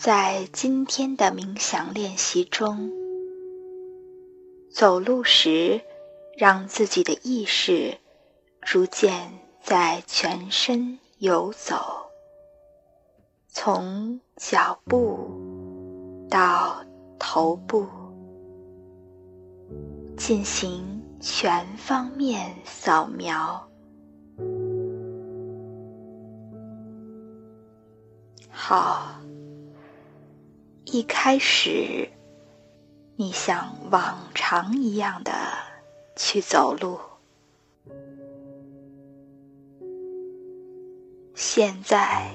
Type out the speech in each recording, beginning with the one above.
在今天的冥想练习中，走路时，让自己的意识逐渐在全身游走，从脚步到头部，进行全方面扫描。好。一开始，你像往常一样的去走路。现在，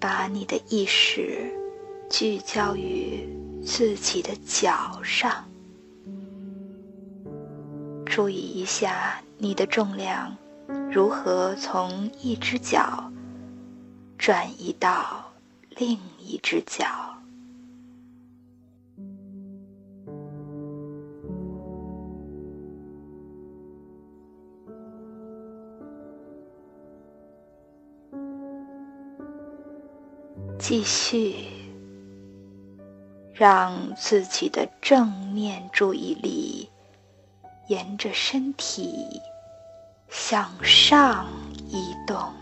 把你的意识聚焦于自己的脚上，注意一下你的重量如何从一只脚转移到。另一只脚，继续让自己的正面注意力沿着身体向上移动。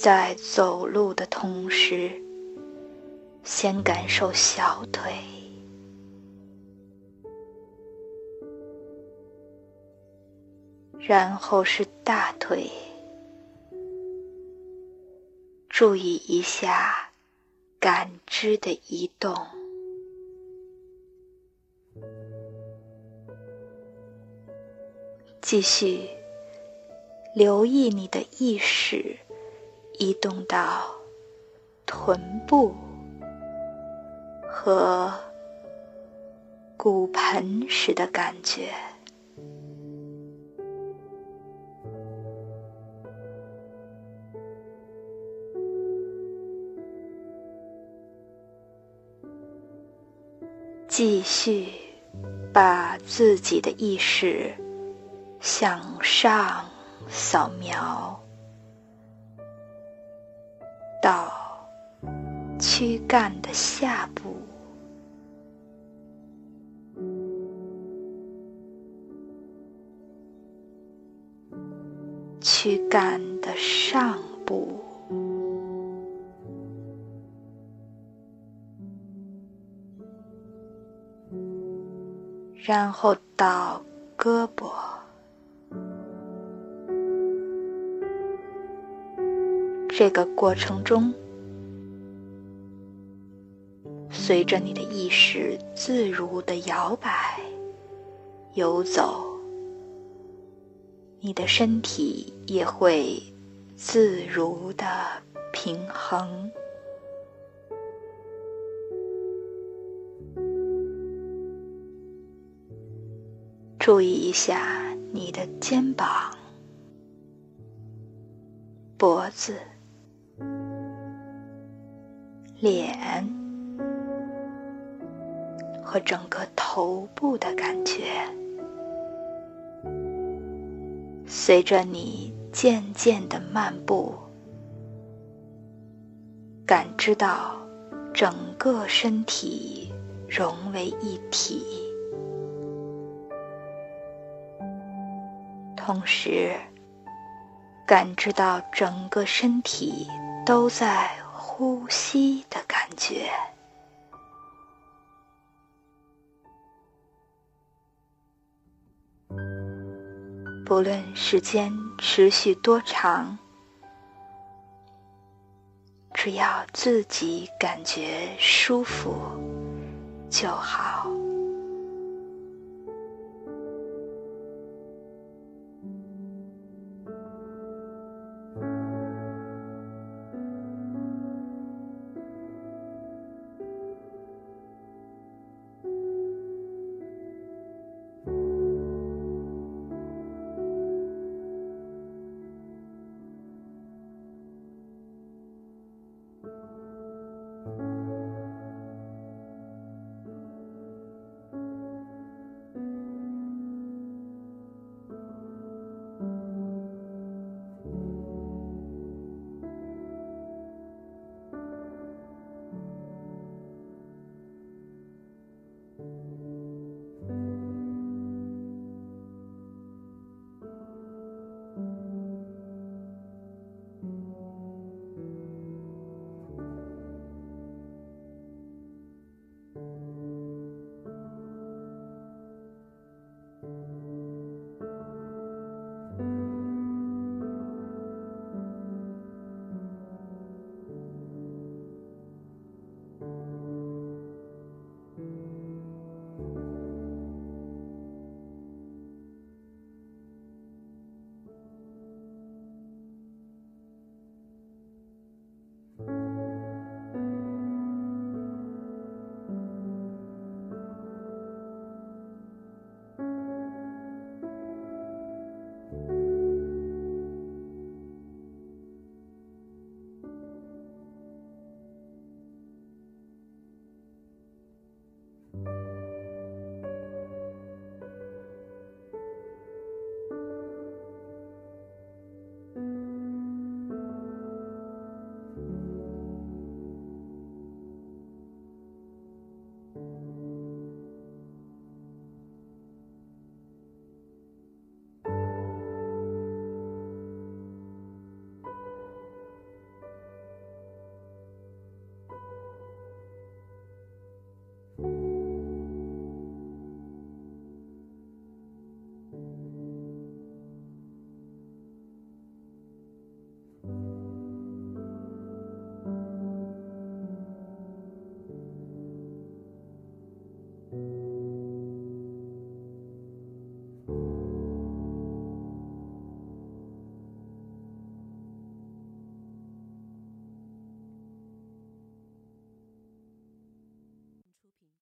在走路的同时，先感受小腿，然后是大腿，注意一下感知的移动，继续留意你的意识。移动到臀部和骨盆时的感觉，继续把自己的意识向上扫描。到躯干的下部，躯干的上部，然后到胳膊。这个过程中，随着你的意识自如的摇摆、游走，你的身体也会自如的平衡。注意一下你的肩膀、脖子。脸和整个头部的感觉，随着你渐渐的漫步，感知到整个身体融为一体，同时感知到整个身体都在。呼吸的感觉，不论时间持续多长，只要自己感觉舒服就好。